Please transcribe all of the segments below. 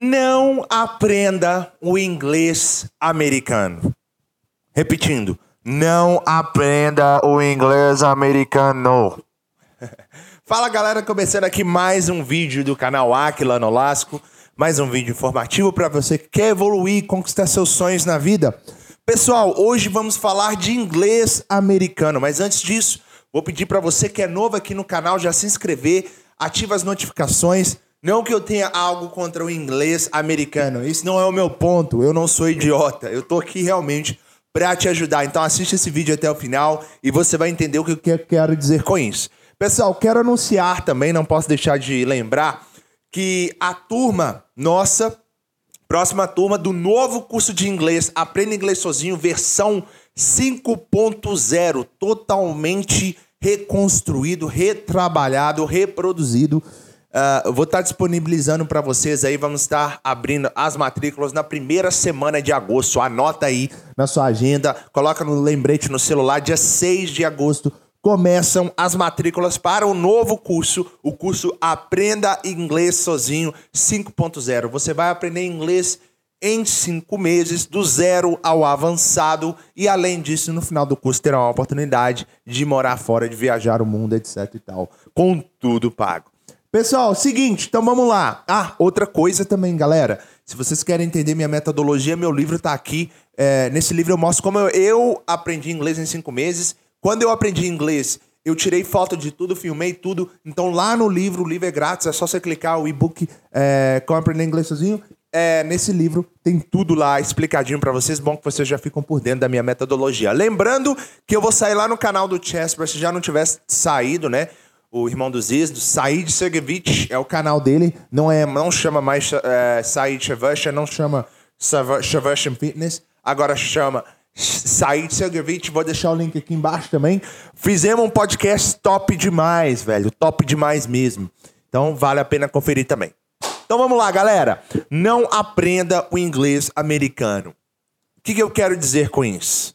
Não aprenda o inglês americano. Repetindo, não aprenda o inglês americano. Fala galera, começando aqui mais um vídeo do canal Aquila Nolasco, mais um vídeo informativo para você que quer evoluir e conquistar seus sonhos na vida. Pessoal, hoje vamos falar de inglês americano, mas antes disso, vou pedir para você que é novo aqui no canal já se inscrever, ativa as notificações não que eu tenha algo contra o inglês americano. Isso não é o meu ponto. Eu não sou idiota. Eu tô aqui realmente para te ajudar. Então assiste esse vídeo até o final e você vai entender o que eu quero dizer com isso. Pessoal, quero anunciar também, não posso deixar de lembrar, que a turma nossa, próxima turma do novo curso de inglês, Aprenda Inglês Sozinho, versão 5.0, totalmente reconstruído, retrabalhado, reproduzido Uh, vou estar disponibilizando para vocês aí, vamos estar abrindo as matrículas na primeira semana de agosto. Anota aí na sua agenda, coloca no lembrete no celular, dia 6 de agosto começam as matrículas para o novo curso, o curso Aprenda Inglês Sozinho 5.0. Você vai aprender inglês em cinco meses, do zero ao avançado, e além disso, no final do curso terá uma oportunidade de morar fora, de viajar o mundo, etc e tal, com tudo pago. Pessoal, seguinte, então vamos lá. Ah, outra coisa também, galera. Se vocês querem entender minha metodologia, meu livro está aqui. É, nesse livro eu mostro como eu, eu aprendi inglês em cinco meses. Quando eu aprendi inglês, eu tirei foto de tudo, filmei tudo. Então lá no livro, o livro é grátis, é só você clicar o e-book é, Como Aprender Inglês Sozinho. É, nesse livro tem tudo lá explicadinho para vocês. Bom que vocês já ficam por dentro da minha metodologia. Lembrando que eu vou sair lá no canal do Chess, se já não tivesse saído, né? O irmão dos Isdos, Said Sergevich é o canal dele, não é, não chama mais é, Said Shavashan, não chama Shavashan Fitness, agora chama Said Sergevich, vou deixar o link aqui embaixo também. Fizemos um podcast top demais, velho, top demais mesmo. Então vale a pena conferir também. Então vamos lá, galera. Não aprenda o inglês americano. O que, que eu quero dizer com isso?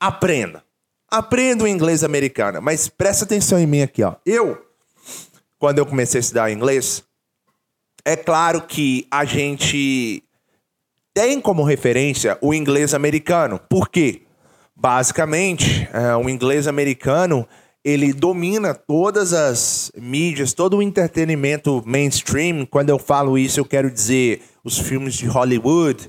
Aprenda. Aprenda o inglês americano, mas presta atenção em mim aqui, ó. Eu, quando eu comecei a estudar inglês, é claro que a gente tem como referência o inglês americano. Por quê? Basicamente, é, o inglês americano ele domina todas as mídias, todo o entretenimento mainstream. Quando eu falo isso, eu quero dizer os filmes de Hollywood,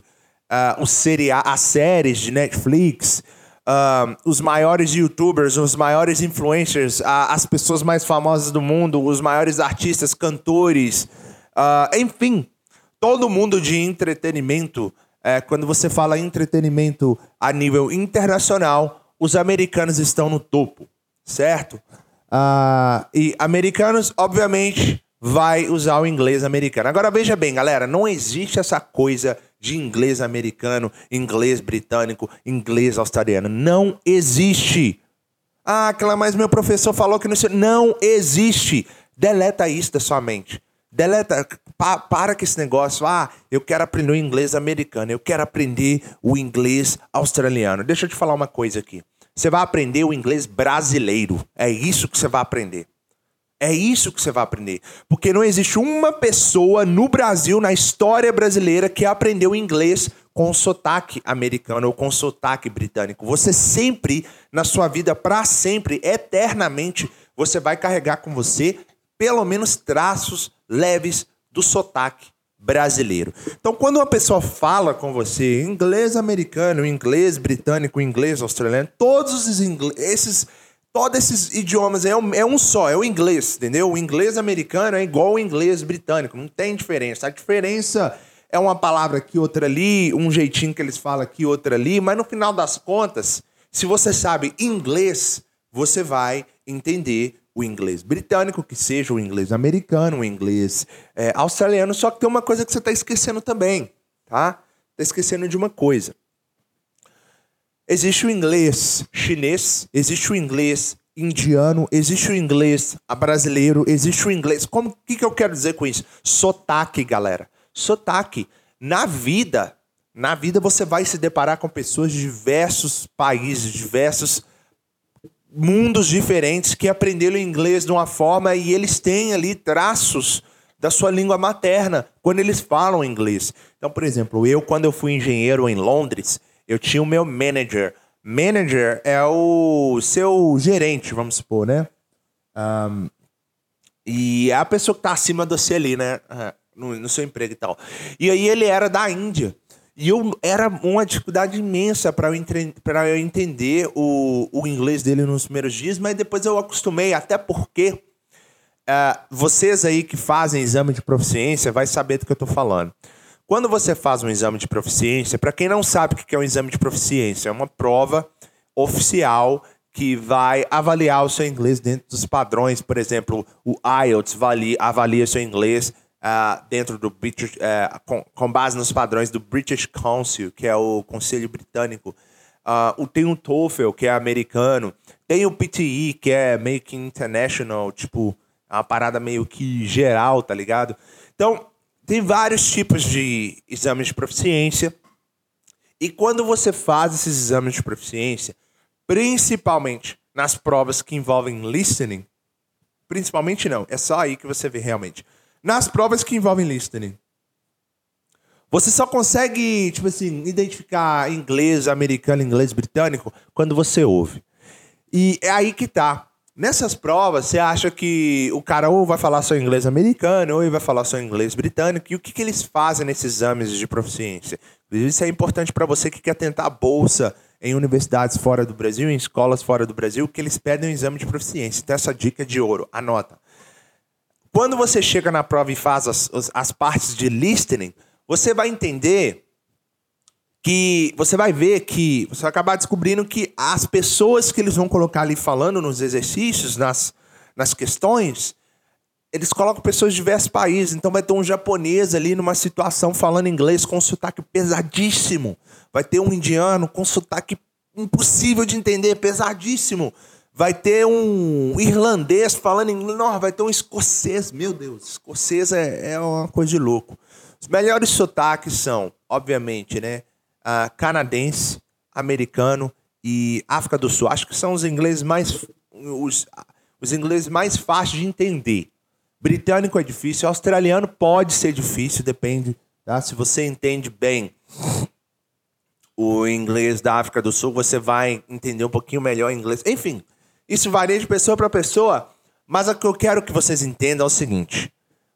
uh, os seria as séries de Netflix, uh, os maiores youtubers, os maiores influencers, uh, as pessoas mais famosas do mundo, os maiores artistas, cantores, uh, enfim, todo mundo de entretenimento. É, quando você fala entretenimento a nível internacional, os americanos estão no topo, certo? E americanos, obviamente, vai usar o inglês americano. Agora veja bem, galera, não existe essa coisa de inglês americano, inglês britânico, inglês australiano. Não existe. Ah, aquela mas meu professor falou que não Não existe. Deleta isso da sua mente. Deleta, pa, para com esse negócio. Ah, eu quero aprender o inglês americano, eu quero aprender o inglês australiano. Deixa eu te falar uma coisa aqui. Você vai aprender o inglês brasileiro. É isso que você vai aprender. É isso que você vai aprender. Porque não existe uma pessoa no Brasil, na história brasileira, que aprendeu inglês com sotaque americano ou com sotaque britânico. Você sempre, na sua vida, para sempre, eternamente, você vai carregar com você pelo menos traços leves do sotaque brasileiro. Então, quando uma pessoa fala com você inglês americano, inglês britânico, inglês australiano, todos esses, todos esses idiomas é um, é um só, é o inglês, entendeu? O inglês americano é igual ao inglês britânico, não tem diferença. A diferença é uma palavra aqui, outra ali, um jeitinho que eles falam aqui, outra ali, mas no final das contas, se você sabe inglês, você vai entender o inglês britânico, que seja o inglês americano, o inglês é, australiano, só que tem uma coisa que você está esquecendo também, tá? Está esquecendo de uma coisa. Existe o inglês chinês, existe o inglês indiano, existe o inglês brasileiro, existe o inglês. Como o que, que eu quero dizer com isso? Sotaque, galera. Sotaque. Na vida, na vida você vai se deparar com pessoas de diversos países, diversos mundos diferentes que aprenderam inglês de uma forma e eles têm ali traços da sua língua materna, quando eles falam inglês. Então, por exemplo, eu, quando eu fui engenheiro em Londres, eu tinha o meu manager. Manager é o seu gerente, vamos supor, né? Um, e é a pessoa que está acima de você ali, né? No, no seu emprego e tal. E aí ele era da Índia. E eu era uma dificuldade imensa para eu, eu entender o, o inglês dele nos primeiros dias, mas depois eu acostumei, até porque uh, vocês aí que fazem exame de proficiência vai saber do que eu estou falando. Quando você faz um exame de proficiência, para quem não sabe o que é um exame de proficiência, é uma prova oficial que vai avaliar o seu inglês dentro dos padrões. Por exemplo, o IELTS avalia, avalia seu inglês uh, dentro do British, uh, com, com, base nos padrões do British Council, que é o Conselho Britânico. Uh, tem o TOEFL, que é americano. Tem o PTE, que é meio que international, tipo, é uma parada meio que geral, tá ligado? Então, tem vários tipos de exames de proficiência. E quando você faz esses exames de proficiência, principalmente nas provas que envolvem listening, principalmente não, é só aí que você vê realmente nas provas que envolvem listening. Você só consegue, tipo assim, identificar inglês americano, inglês britânico quando você ouve. E é aí que tá. Nessas provas, você acha que o cara ou vai falar só inglês americano, ou ele vai falar só inglês britânico. E o que, que eles fazem nesses exames de proficiência? Isso é importante para você que quer tentar bolsa em universidades fora do Brasil, em escolas fora do Brasil, que eles pedem um exame de proficiência. Então, essa dica é de ouro. Anota. Quando você chega na prova e faz as, as partes de listening, você vai entender que você vai ver que você vai acabar descobrindo que as pessoas que eles vão colocar ali falando nos exercícios, nas, nas questões, eles colocam pessoas de diversos países. Então vai ter um japonês ali numa situação falando inglês com um sotaque pesadíssimo. Vai ter um indiano com sotaque impossível de entender, pesadíssimo vai ter um irlandês falando inglês, não, vai ter um escocês, meu Deus, escocês é, é uma coisa de louco. Os melhores sotaques são, obviamente, né, uh, canadense, americano e África do Sul. Acho que são os ingleses mais os, os ingleses mais fáceis de entender. Britânico é difícil, australiano pode ser difícil, depende, tá? Se você entende bem o inglês da África do Sul, você vai entender um pouquinho melhor o inglês. Enfim, isso varia de pessoa para pessoa, mas o que eu quero que vocês entendam é o seguinte: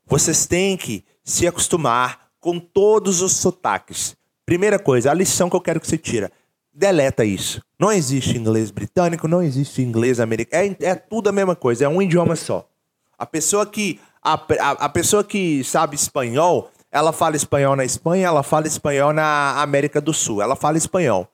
vocês têm que se acostumar com todos os sotaques. Primeira coisa, a lição que eu quero que você tira. Deleta isso. Não existe inglês britânico, não existe inglês americano. É, é tudo a mesma coisa, é um idioma só. A pessoa que a, a, a pessoa que sabe espanhol, ela fala espanhol na Espanha, ela fala espanhol na América do Sul. Ela fala espanhol.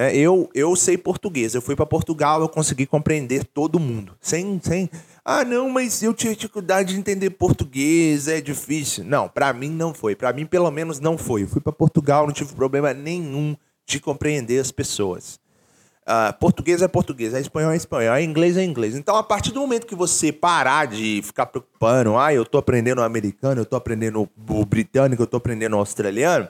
É, eu, eu sei português. Eu fui para Portugal, eu consegui compreender todo mundo. Sem, sem. Ah, não, mas eu tinha dificuldade de entender português, é difícil. Não, para mim não foi. Para mim, pelo menos, não foi. Eu fui para Portugal, não tive problema nenhum de compreender as pessoas. Uh, português é português, é espanhol é espanhol, é inglês é inglês. Então, a partir do momento que você parar de ficar preocupando, ah, eu tô aprendendo o americano, eu tô aprendendo o britânico, eu tô aprendendo o australiano,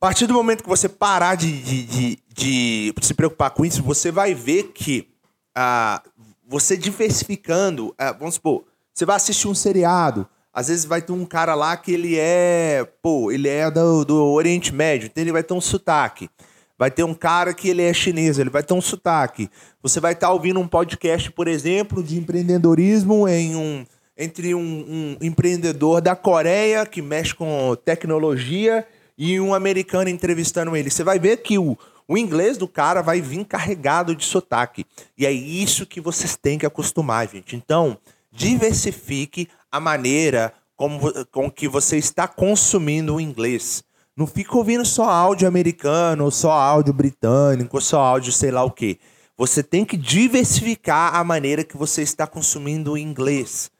a partir do momento que você parar de, de, de, de se preocupar com isso, você vai ver que ah, você diversificando, ah, vamos supor, você vai assistir um seriado, às vezes vai ter um cara lá que ele é, pô, ele é do, do Oriente Médio, então ele vai ter um sotaque. Vai ter um cara que ele é chinês, ele vai ter um sotaque. Você vai estar ouvindo um podcast, por exemplo, de empreendedorismo em um, entre um, um empreendedor da Coreia que mexe com tecnologia e um americano entrevistando ele. Você vai ver que o, o inglês do cara vai vir carregado de sotaque. E é isso que vocês têm que acostumar, gente. Então, diversifique a maneira como, com que você está consumindo o inglês. Não fica ouvindo só áudio americano, ou só áudio britânico, ou só áudio sei lá o quê. Você tem que diversificar a maneira que você está consumindo o inglês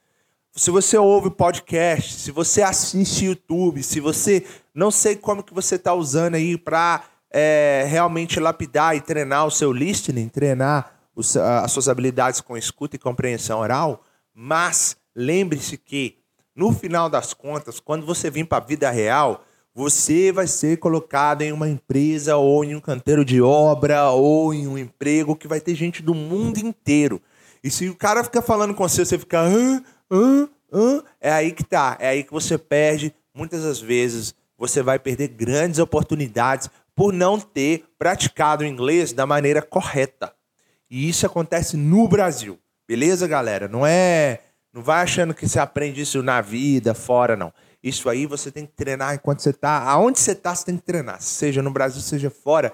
se você ouve podcast, se você assiste YouTube, se você não sei como que você está usando aí para é, realmente lapidar e treinar o seu listening, treinar os, as suas habilidades com escuta e compreensão oral, mas lembre-se que no final das contas, quando você vir para a vida real, você vai ser colocado em uma empresa ou em um canteiro de obra ou em um emprego que vai ter gente do mundo inteiro. E se o cara ficar falando com você, você? Hum, é aí que tá, é aí que você perde. Muitas das vezes você vai perder grandes oportunidades por não ter praticado o inglês da maneira correta. E isso acontece no Brasil. Beleza, galera? Não é. Não vai achando que você aprende isso na vida, fora, não. Isso aí você tem que treinar enquanto você tá. Aonde você tá, você tem que treinar. Seja no Brasil, seja fora.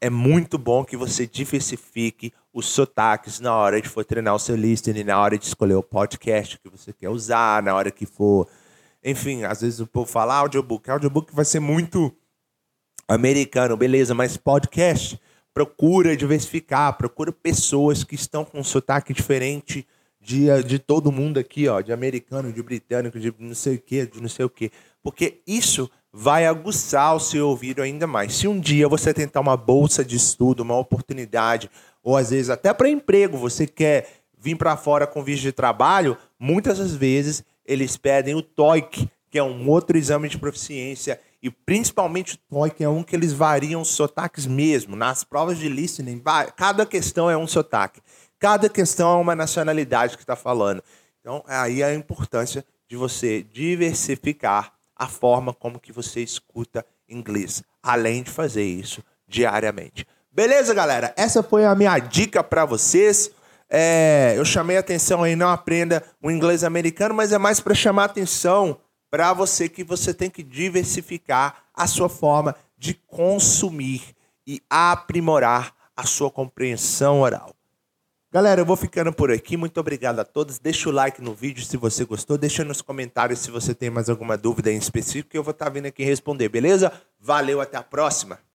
É muito bom que você diversifique os sotaques na hora de for treinar o seu listening, na hora de escolher o podcast que você quer usar, na hora que for. Enfim, às vezes o povo fala audiobook. Audiobook vai ser muito americano, beleza, mas podcast procura diversificar, procura pessoas que estão com um sotaque diferente de, de todo mundo aqui, ó, de americano, de britânico, de não sei o que, de não sei o que. Porque isso vai aguçar o seu ouvido ainda mais. Se um dia você tentar uma bolsa de estudo, uma oportunidade, ou às vezes até para emprego, você quer vir para fora com visto de trabalho, muitas das vezes eles pedem o TOEIC, que é um outro exame de proficiência, e principalmente o TOEIC é um que eles variam os sotaques mesmo. Nas provas de listening, cada questão é um sotaque. Cada questão é uma nacionalidade que está falando. Então, aí a importância de você diversificar a forma como que você escuta inglês, além de fazer isso diariamente. Beleza, galera? Essa foi a minha dica para vocês. É, eu chamei atenção aí, não aprenda o inglês americano, mas é mais para chamar atenção para você que você tem que diversificar a sua forma de consumir e aprimorar a sua compreensão oral. Galera, eu vou ficando por aqui. Muito obrigado a todos. Deixa o like no vídeo se você gostou. Deixa nos comentários se você tem mais alguma dúvida em específico que eu vou estar vindo aqui responder, beleza? Valeu, até a próxima.